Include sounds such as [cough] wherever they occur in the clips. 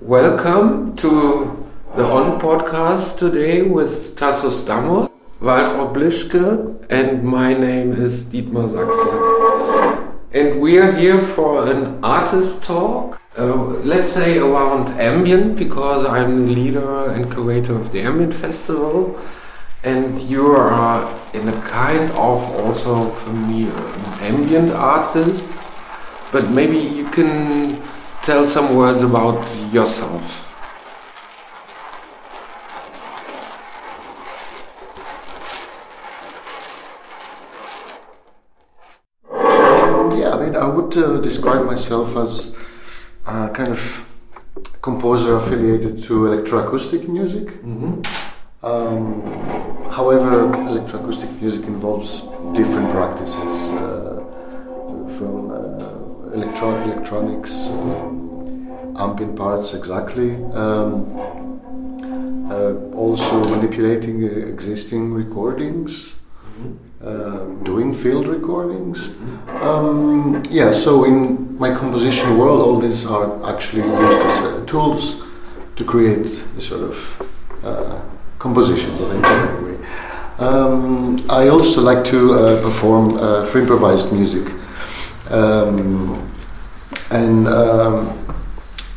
Welcome to the On podcast today with Tasso Stamos, Waltraud Blischke, and my name is Dietmar Sachse. And we are here for an artist talk, uh, let's say around ambient, because I'm the leader and curator of the Ambient Festival. And you are in a kind of also for me an ambient artist, but maybe you can tell some words about yourself. Yeah, I mean, I would uh, describe myself as a kind of composer affiliated to electroacoustic music. Um, however, electroacoustic music involves different practices uh, from uh, electro- electronics, um, ambient parts exactly, um, uh, also manipulating existing recordings. Um, doing field recordings. Um, yeah, so in my composition world, all these are actually used as uh, tools to create the sort of uh, compositions that I enjoy anyway. Um, I also like to uh, perform uh, free improvised music. Um, and um,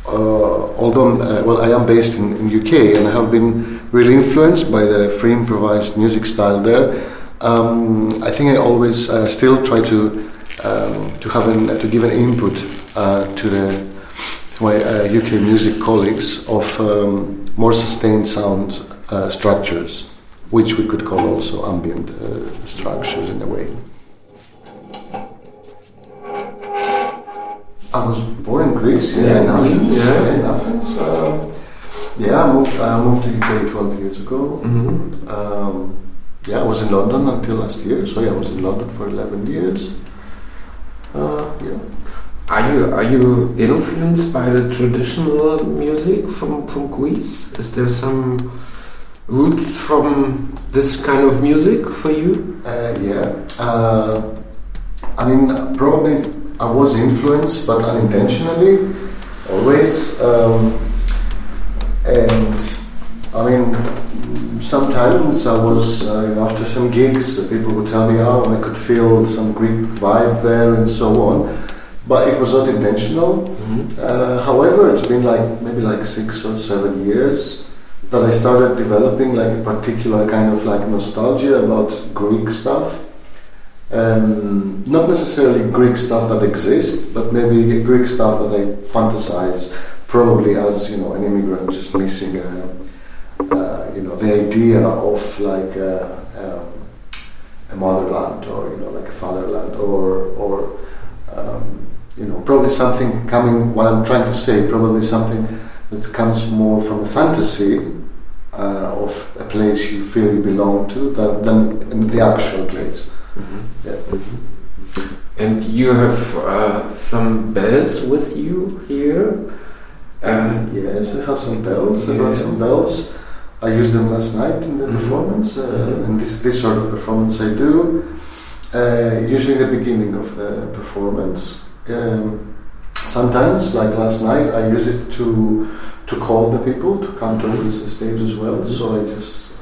uh, although uh, well, I am based in, in UK and I have been really influenced by the free improvised music style there. Um, I think I always uh, still try to um, to have an, to give an input uh, to the to my uh, UK music colleagues of um, more sustained sound uh, structures, which we could call also ambient uh, structures in a way. I was born in Greece, yeah, in Athens. Yeah. yeah, in Athens. Um, yeah, I moved, I moved to UK 12 years ago. Mhm. Um, yeah, I was in London until last year, so yeah, I was in London for 11 years. Uh, yeah. Are you are you influenced by the traditional music from from Greece? Is there some roots from this kind of music for you? Uh, yeah. Uh, I mean, probably I was influenced, but unintentionally, always. Um, and I mean, sometimes I was, uh, you know, after some gigs, uh, people would tell me, oh, I could feel some Greek vibe there and so on. But it was not intentional. Uh, however, it's been like maybe like six or seven years that I started developing like a particular kind of like nostalgia about Greek stuff. Um, not necessarily Greek stuff that exists, but maybe Greek stuff that I fantasize, probably as you know an immigrant just missing a, uh, you know the idea of like a, um, a motherland or you know like a fatherland or or um, you know probably something coming. What I'm trying to say, probably something that comes more from a fantasy uh, of a place you feel you belong to than, than in the actual place. Yeah. And you have uh, some bells with you here. Uh, Yes, I have some bells. I brought Yeah. some bells. I used them last night in the Mhm. performance, uh, Mhm. and this this sort of performance I do. Uh, usually in the beginning of the performance. Um, sometimes, like last night, I use it to to call the people to come to Mhm. the stage as well. So I just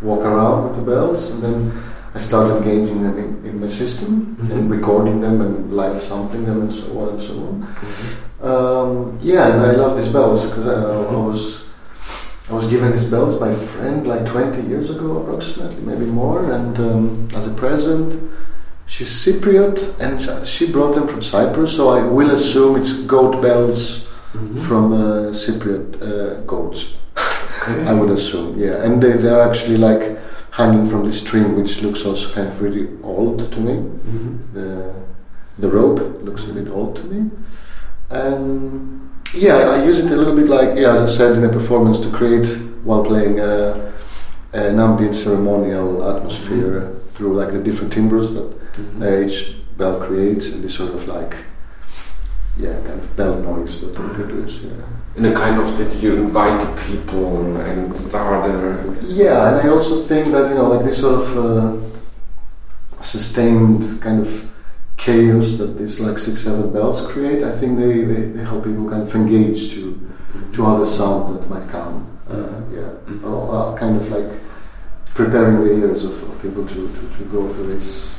walk around with the bells, and then I start engaging them in, in my system Mhm. and recording them and live sampling them and so on and so on. Um, yeah, and I love these bells because I, I was I was given these bells by a friend like 20 years ago, approximately, maybe more, and um, as a present. She's Cypriot, and she brought them from Cyprus, so I will assume it's goat bells Mhm. from uh, Cypriot uh, goats. Okay. [laughs] I would assume, yeah, and they, they're actually like hanging from the string, which looks also kind of really old to me Mhm. the the rope looks a bit old to me and yeah I, use it a little bit like yeah as I said in a performance to create while playing uh, an ambient ceremonial atmosphere through like the different timbres that Mhm. uh, each bell creates and this sort of like yeah kind of bell noise that they produce. Yeah. In a kind of that you invite the people and start a Yeah, and I also think that you know like this sort of uh, sustained kind of chaos that these like six seven bells create. I think they, they, they help people kind of engage to to other sound that might come. Uh, yeah, Mhm. or, uh, kind of like preparing the ears of, of people to, to, to go through this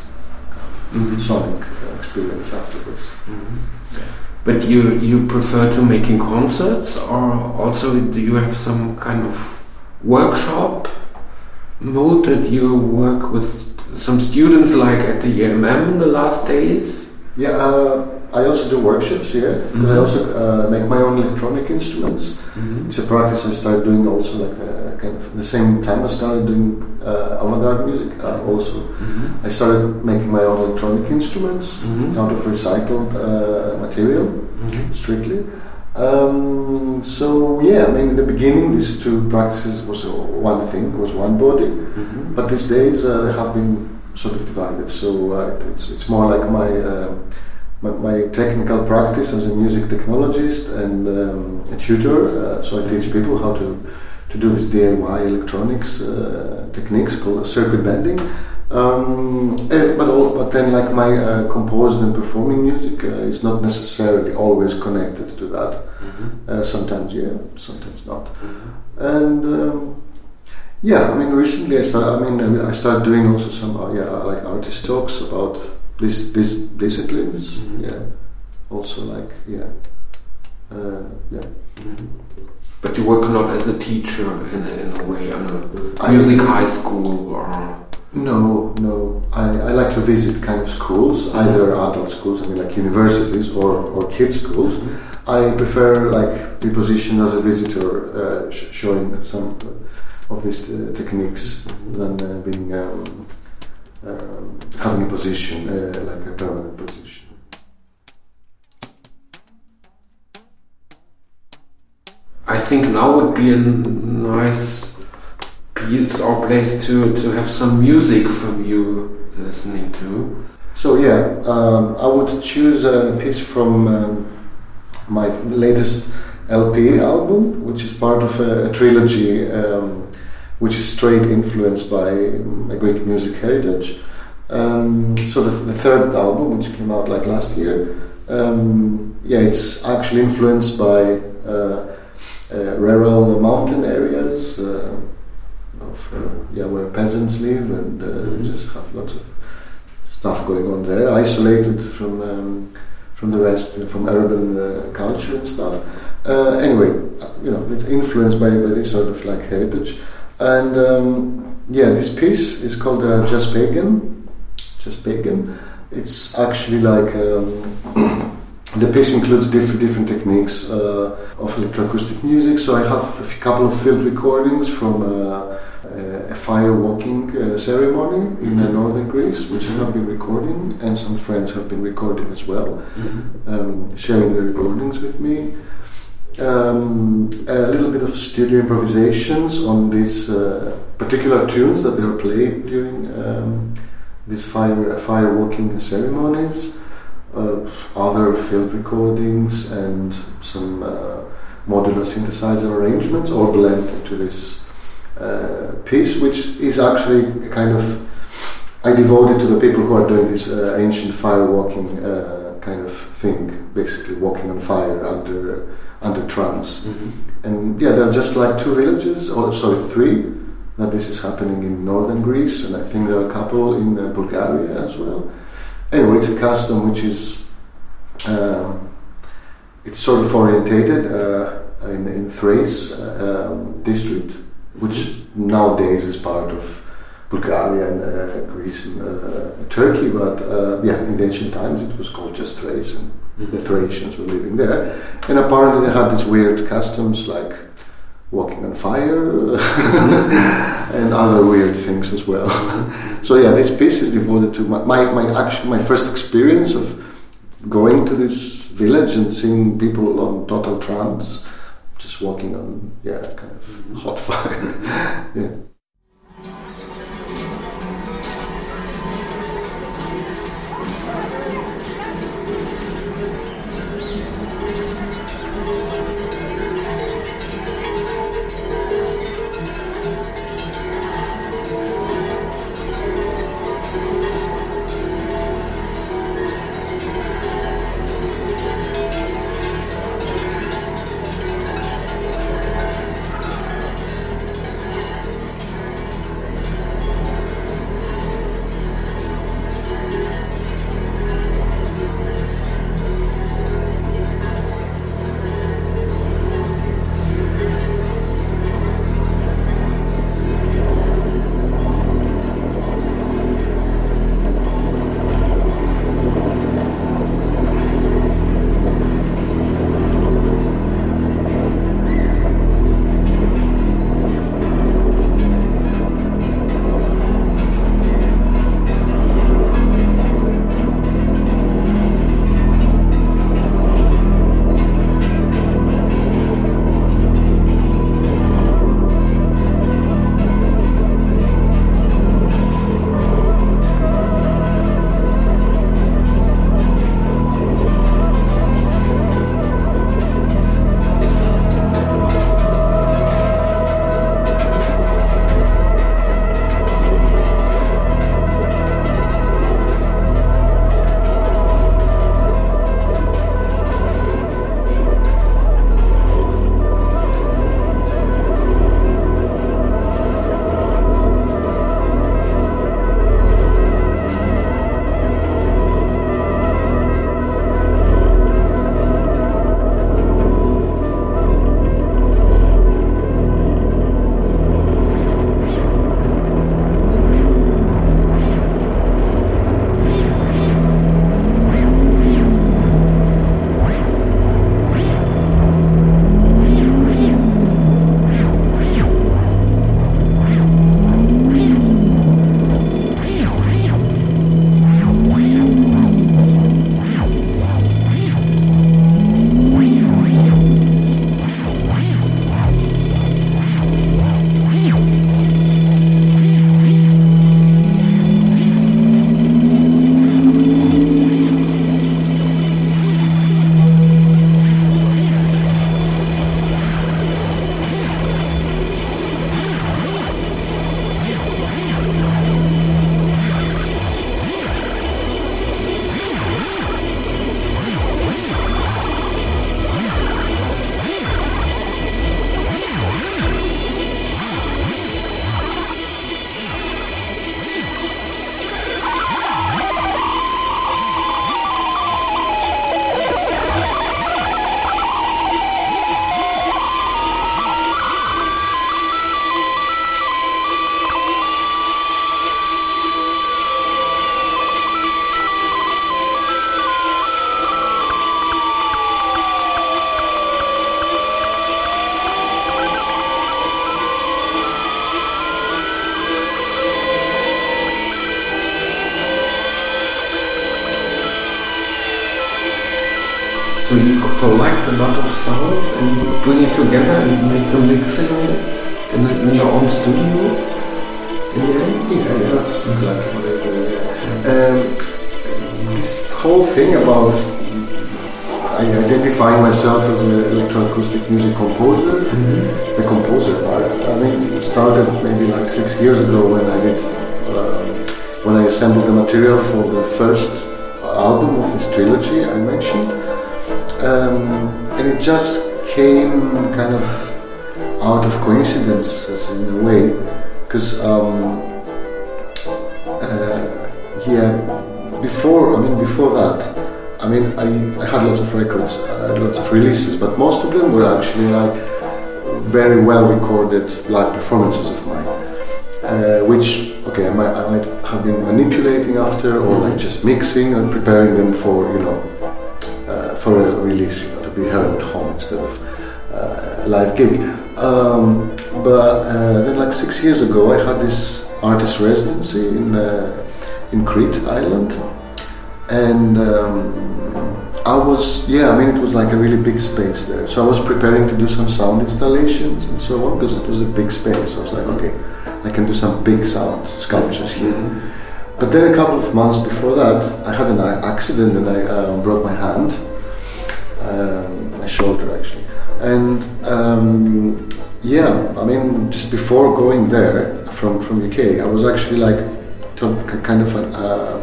Mhm. sonic uh, experience afterwards. Mhm. But you you prefer to making concerts, or also do you have some kind of workshop mode that you work with some students, like at the EMM in the last days? Yeah, uh, I also do workshops here. But I Mhm. also uh, make my own electronic instruments. Mhm. It's a practice I started doing also like uh, kind of the same time I started doing uh, avant-garde music. Uh, also, Mhm. I started making my own electronic instruments Mhm. out of recycled uh, material, Mhm. strictly. Um, so yeah, I mean, in the beginning, these two practices was one thing, was one body. Mhm. But these days uh, they have been sort of divided. So uh, it's, it's more like my, uh, my my technical practice as a music technologist and um, a tutor. Uh, so I teach people how to to do this DIY electronics uh, techniques called circuit bending. Um, eh, but all, but then like my uh, composed and performing music uh, is not necessarily always connected to that. Mhm. Uh, sometimes yeah, sometimes not. Mhm. And um, yeah, I mean, recently I started. I mean, I started doing also some uh, yeah, like artist talks about this these disciplines. Mhm. Yeah, also like yeah, uh, yeah. Mhm. But you work not as a teacher in a, in a way on a I- music high school or. No, no. I, I like to visit kind of schools, either adult schools, I mean like universities or, or kids schools. I prefer like be positioned as a visitor, uh, sh- showing some of these uh, techniques than uh, being um, um, having a position uh, like a permanent position. I think now would be a nice piece or place to, to have some music from you listening to. So yeah, um, I would choose a piece from um, my latest LP album, which is part of a, a trilogy, um, which is straight influenced by a Greek music heritage. Um, so the, the third album, which came out like last year, um, yeah, it's actually influenced by uh, uh, rural mountain areas. Uh, yeah, where peasants live and uh, Mhm. just have lots of stuff going on there, isolated from um, from the rest, uh, from urban uh, culture and stuff. Uh, anyway, uh, you know, it's influenced by, by this sort of like heritage. And um, yeah, this piece is called uh, Just Pagan. Just Pagan. It's actually like um, [clears throat] the piece includes different different techniques uh, of electroacoustic music. So I have a couple of field recordings from. A fire walking uh, ceremony in uh, Mhm. northern Greece, which I Mhm. have been recording, and some friends have been recording as well, Mhm. um, sharing their recordings with me. Um, a little bit of studio improvisations on these uh, particular tunes that they were played during um, these fire fire walking ceremonies. Uh, other field recordings and some uh, modular synthesizer arrangements, all blend into this piece, which is actually a kind of I devoted to the people who are doing this uh, ancient fire walking uh, kind of thing, basically walking on fire under under trance. Mhm. And yeah, there are just like two villages, or sorry, three. That this is happening in northern Greece, and I think there are a couple in uh, Bulgaria as well. Anyway, it's a custom which is um, it's sort of orientated uh, in, in Thrace uh, um, district, which nowadays is part of Bulgaria and uh, Greece and uh, Turkey. But uh, yeah, in the ancient times it was called just Thrace, and the Thracians were living there. And apparently they had these weird customs like walking on fire [laughs] and other weird things as well. so yeah, this piece is devoted to my my, my actual my first experience of going to this village and seeing people on total trance, just walking on yeah kind of hot [laughs] fire. yeah. So you collect a lot of sounds and bring it together and make the mixing in, in your own studio? In the end? Yeah, yeah, that's exactly what I do. Yeah. Um, this whole thing about I identify myself as an electroacoustic music composer. Mm-hmm. The composer part, I mean, it started maybe like six years ago when I did, uh, when I assembled the material for the first album of this trilogy I mentioned. Um, and it just came kind of out of coincidence in a way, because um, uh, yeah, before I mean before that, I mean, I, I had lots of records, I had lots of releases, but most of them were actually like very well recorded live performances of mine. Uh, which, okay, I might, I might have been manipulating after or like just mixing and preparing them for, you know, for a release, to be heard at home instead of uh, a live gig. Um, but uh, then, like six years ago, I had this artist residency in, uh, in Crete Island. And um, I was yeah I mean it was like a really big space there. So I was preparing to do some sound installations and so on because it was a big space. So I was like okay I can do some big sound sculptures here. Mm-hmm. but then a couple of months before that I had an accident and I um, broke my hand um, my shoulder actually and um, yeah I mean just before going there from from UK I was actually like kind of uh,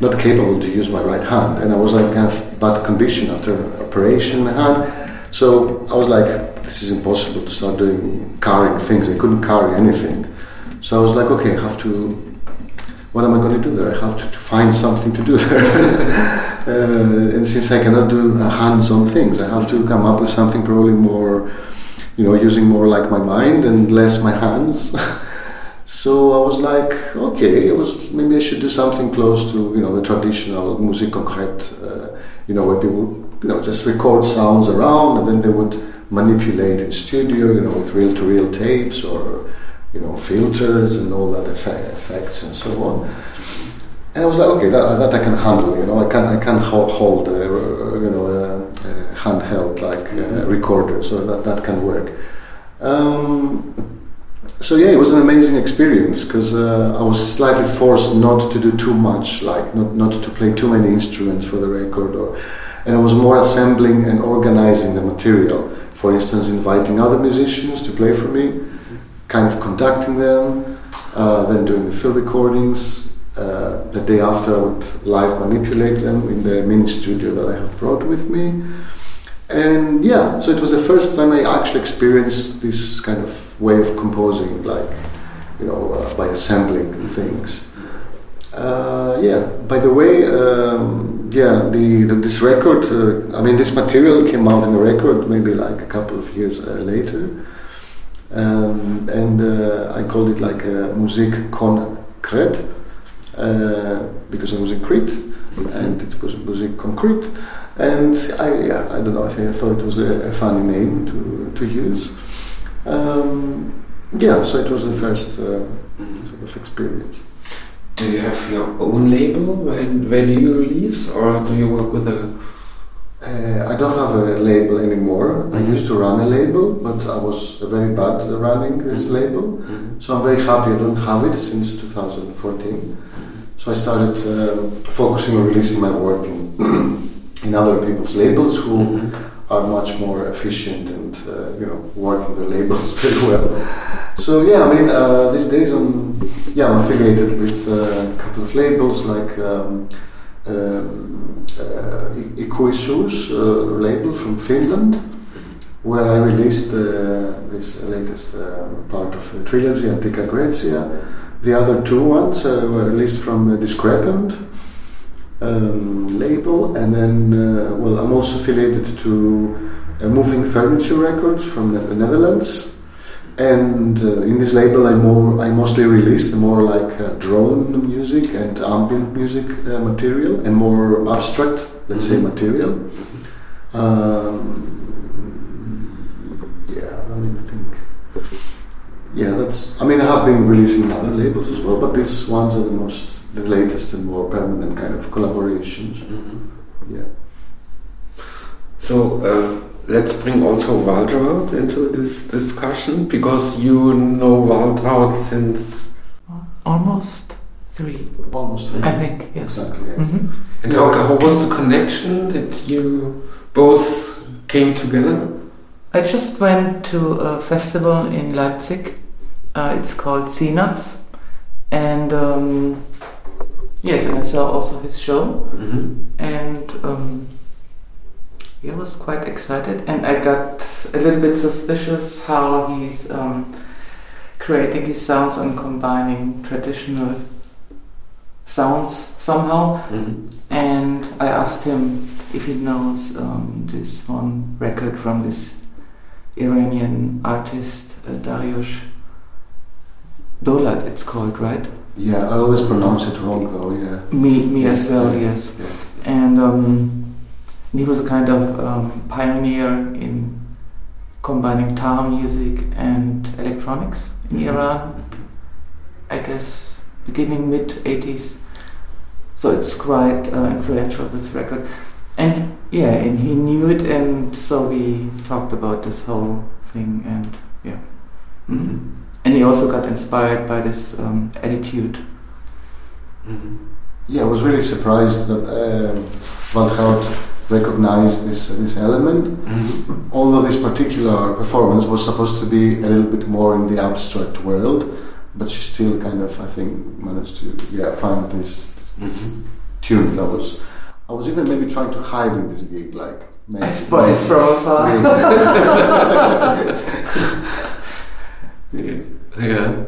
not capable to use my right hand, and I was like kind of bad condition after operation in hand. So I was like, this is impossible to start doing carrying things. I couldn't carry anything. So I was like, okay, I have to. What am I going to do there? I have to, to find something to do there. [laughs] uh, and since I cannot do uh, hands-on things, I have to come up with something probably more, you know, using more like my mind and less my hands. [laughs] So I was like, okay, it was maybe I should do something close to you know the traditional musique concrète, uh, you know, where people you know just record sounds around and then they would manipulate in studio, you know, with reel-to-reel tapes or you know filters and all that effect, effects and so on. And I was like, okay, that, that I can handle. You know, I can I can hold, a, you know a, a handheld like a recorder, so that that can work. Um, so yeah, it was an amazing experience because uh, I was slightly forced not to do too much, like not, not to play too many instruments for the record, or and I was more assembling and organizing the material. For instance, inviting other musicians to play for me, kind of conducting them, uh, then doing the field recordings. Uh, the day after, I would live manipulate them in the mini studio that I have brought with me. And yeah, so it was the first time I actually experienced this kind of way of composing, like you know, uh, by assembling things. Uh, yeah. By the way, um, yeah, the, the, this record. Uh, I mean, this material came out in a record maybe like a couple of years uh, later, um, and uh, I called it like a musique concrète uh, because I was in Crete, and it was musique concrete. And I, yeah, I don't know. I, think I thought it was a, a funny name to to use. Um, yeah, so it was the first uh, sort of experience. Do you have your own label when, when you release, or do you work with a? Uh, I don't have a label anymore. I used to run a label, but I was very bad at running this mm-hmm. label. Mm-hmm. So I'm very happy I don't have it since 2014. So I started um, focusing on releasing my work in, [clears throat] in other people's labels who mm-hmm are much more efficient and uh, you know working their [laughs] labels very well. So yeah, I mean uh, these days I'm yeah I'm affiliated with uh, a couple of labels like um, um, uh, Ikuisuus uh, label from Finland, where I released this latest uh, part of the trilogy Antica Graecia. The other two ones were released from Discrepant um, label, and then uh, well, I'm also affiliated to uh, Moving Furniture Records from the, the Netherlands. And uh, in this label, I more I mostly release more like uh, drone music and ambient music uh, material and more abstract, let's mm-hmm. say, material. Um, yeah, I mean, I think. Yeah, that's. I mean, I have been releasing other labels as well, but these ones are the most the latest and more permanent kind of collaborations. Mm-hmm. Yeah. So uh, let's bring also Waltraud into this discussion because you know Waltraud since almost three. Almost three. I think yes. Exactly. Yeah. hmm and how, how was the connection that you both came together? I just went to a festival in Leipzig. Uh, it's called Synapse, and um, yes, and I saw also his show, Mm-hmm. and um, he was quite excited, and I got a little bit suspicious how he's um, creating his sounds and combining traditional sounds somehow. Mm-hmm. And I asked him if he knows um, this one record from this Iranian artist uh, Dariush Dolat. It's called right. Yeah, I always pronounce it wrong though. Yeah. Me, me as well. Yeah. Yes. Yeah. and um, he was a kind of um, pioneer in combining tar music and electronics in Iran. I guess beginning mid 80s. So it's quite uh, influential this record, and yeah, and he knew it, and so we talked about this whole thing, and yeah, hmm and he also got inspired by this um, attitude. Mm-hmm. Yeah, I was really surprised that um, Waltraud recognized this this element. Mm-hmm. Although this particular performance was supposed to be a little bit more in the abstract world, but she still kind of, I think, managed to yeah find this this, this Mhm. tune that was. I was even maybe trying to hide in this gig, like maybe, I spotted from afar. [laughs] Yeah. [laughs] Yeah,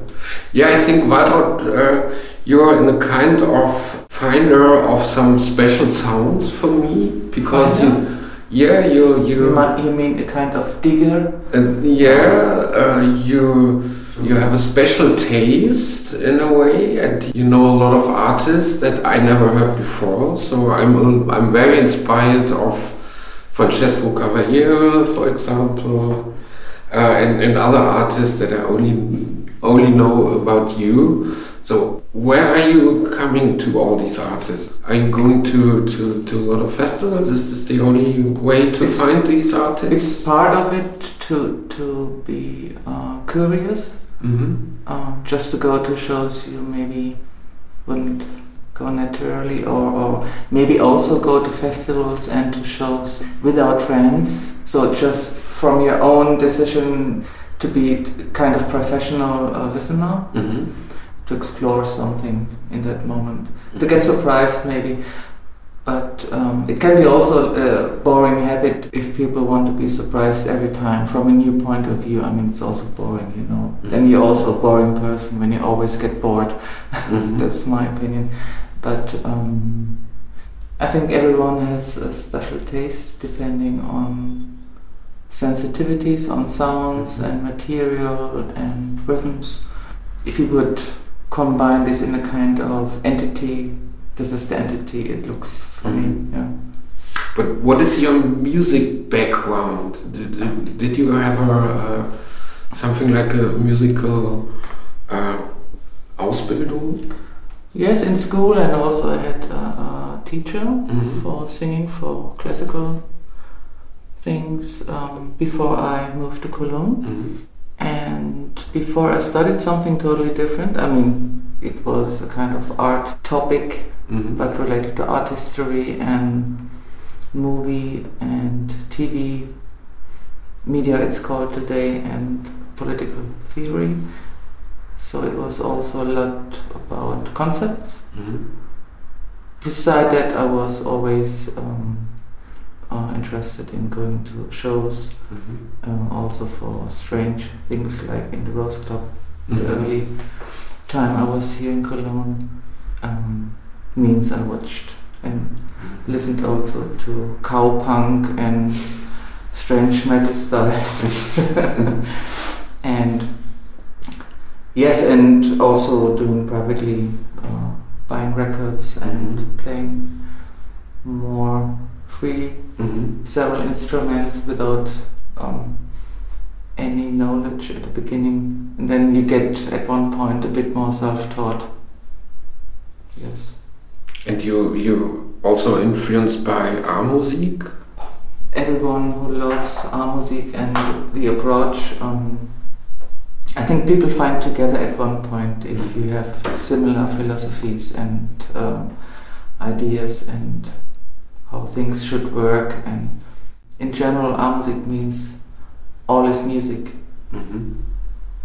yeah. I think Waltraud, uh, you're in a kind of finder of some special sounds for me because you, yeah, you You, you, might, you mean a kind of digger? uh, yeah, uh, you you have a special taste in a way, and you know a lot of artists that I never heard before. So I'm I'm very inspired of Francesco Cavaliere, for example, and, and other artists that I only only know about you. So where are you coming to all these artists? Are you going to, to, to a lot of festivals? This is this the only way to It's- find these artists? It's part of it to to be uh, curious, hmm uh, just to go to shows you maybe wouldn't go naturally, or, or maybe also go to festivals and to shows without friends. So just from your own decision to be kind of professional uh, listener. hmm to explore something in that moment, to get surprised maybe. But um, it can be also a boring habit if people want to be surprised every time from a new point of view. I mean, it's also boring, you know. Then you're also a boring person when you always get bored. Mhm. [laughs] That's my opinion. But um, I think everyone has a special taste depending on sensitivities on sounds and material and rhythms. If you would combine this in a kind of entity, this is the entity it looks for me. Yeah. But what is your music background? Did, did, did you ever uh, something like a musical uh, Ausbildung? Yes, in school, and also I had a, a teacher Mhm. for singing for classical things um, before I moved to Cologne. Mhm. And before I studied something totally different, I mean, it was a kind of art topic, Mhm. but related to art history and movie and TV, media it's called today, and political theory. So it was also a lot about concepts. Mhm. Beside that, I was always um, uh, interested in going to shows, Mhm. uh, also for strange things like in the Rose Club. The Mhm. early time I was here in Cologne um, means I watched and listened also to cow punk and strange metal styles. [laughs] [laughs] and yes, and also doing privately uh, buying records and playing more free Mhm. several instruments without um, any knowledge at the beginning, and then you get at one point a bit more self-taught. Yes, And you you also influenced by A-Musik? everyone who loves A-Musik and the approach. Um, I think people find together at one point if you have similar philosophies and um, ideas and how things should work. And in general, A-Musik means all is music. Mm-hmm.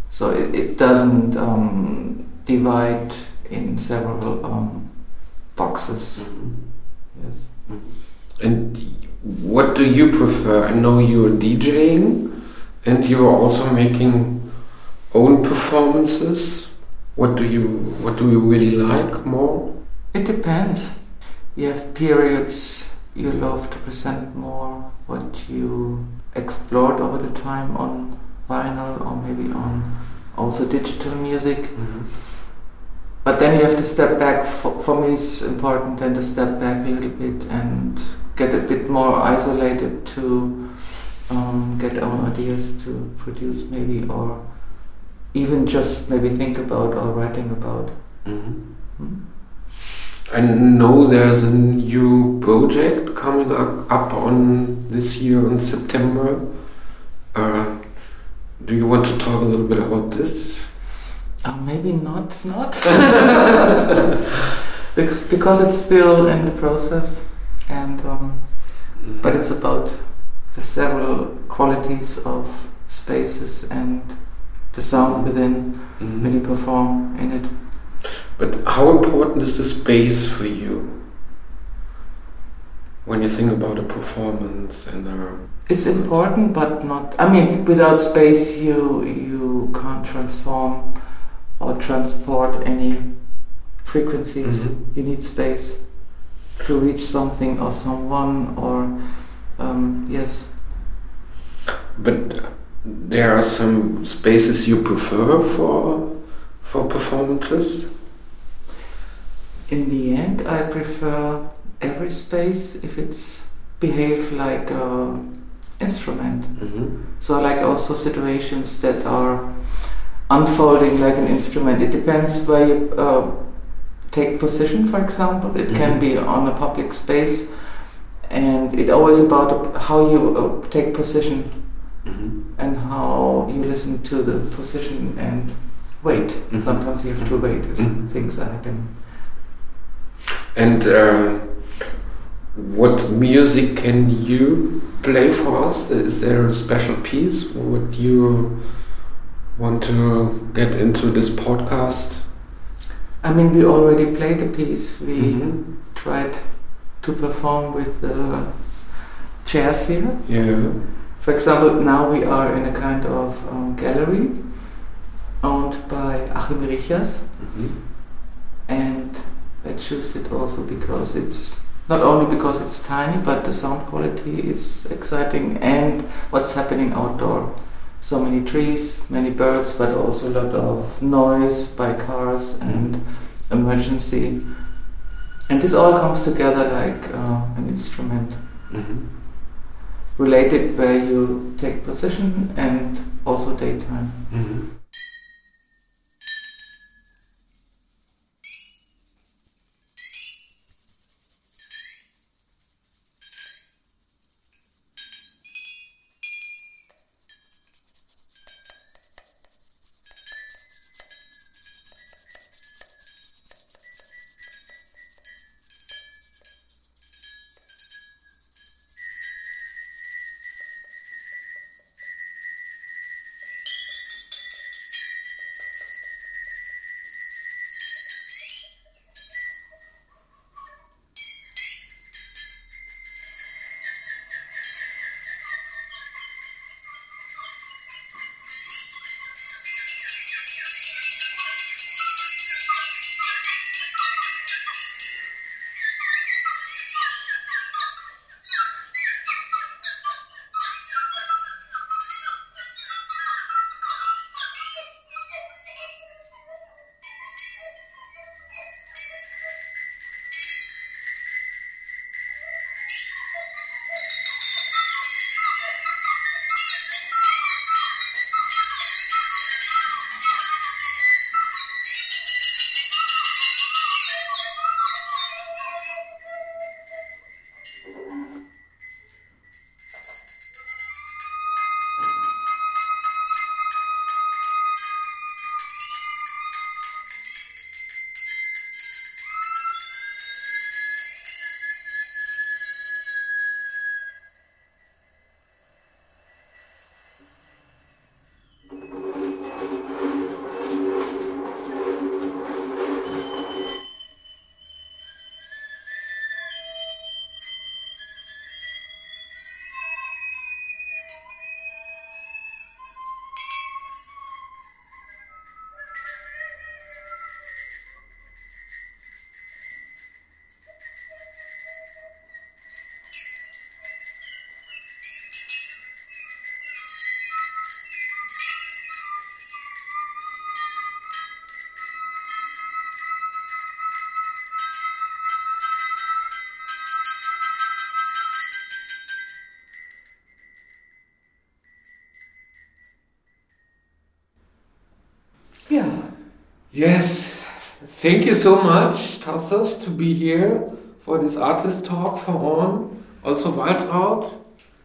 So it, it doesn't um, divide in several um, boxes. Mm-hmm. Yes. And what do you prefer? I know you're DJing and you're also making own performances. What do you what do you really like more? It depends. You have periods you love to present more what you explored over the time on vinyl or maybe on also digital music. But then you have to step back. For, for me, it's important then to step back a little bit and get a bit more isolated to um, get our ideas to produce maybe or even just maybe think about or writing about. Mm-hmm. Hmm? I know there's a new project coming up, up on this year in September. Uh, do you want to talk a little bit about this? Uh, maybe not, not. [laughs] because, because it's still in the process, and um, but it's about the several qualities of spaces and the sound within Mhm. when you perform in it. But how important is the space for you when you think about a performance and uh, It's important, but not. I mean, without space, you you can't transform or transport any frequencies. Mhm. You need space to reach something or someone, or um, yes, but there are some spaces you prefer for for performances? in the end, I prefer every space if it's behave like a instrument. Mm-hmm. So, like also situations that are unfolding like an instrument. It depends where you uh, take position, for example. It can Mhm. be on a public space, and it always about how you uh, take position Mm-hmm. And how you listen to the position and wait. Mhm. Sometimes you have to wait if Mhm. things are happening. And uh, what music can you play for us? Is there a special piece? Would you want to get into this podcast? I mean, we already played a piece. We Mhm. tried to perform with the chairs here. Yeah. For example, now we are in a kind of um, gallery owned by Achim Richers, Mhm. and I choose it also because it's not only because it's tiny, but the sound quality is exciting and what's happening outdoor. So many trees, many birds, but also a lot of noise by cars and emergency. And this all comes together like uh, an instrument Mhm. Related where you take position and also daytime. Mhm. Yes, thank you so much, Tassos, to be here for this artist talk for On. Also, Waltraud,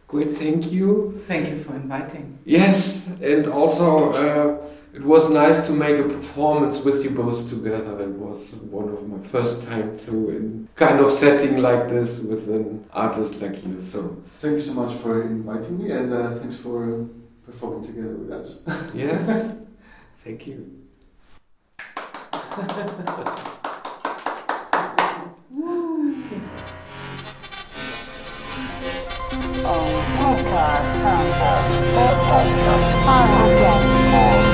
great thank you. Thank you for inviting. Yes, and also uh, it was nice to make a performance with you both together. It was one of my first time to in kind of setting like this with an artist like you. So Thank you so much for inviting me, and uh, thanks for performing together with us. yes, [laughs] thank you. Oh, podcast, podcast, podcast, podcast.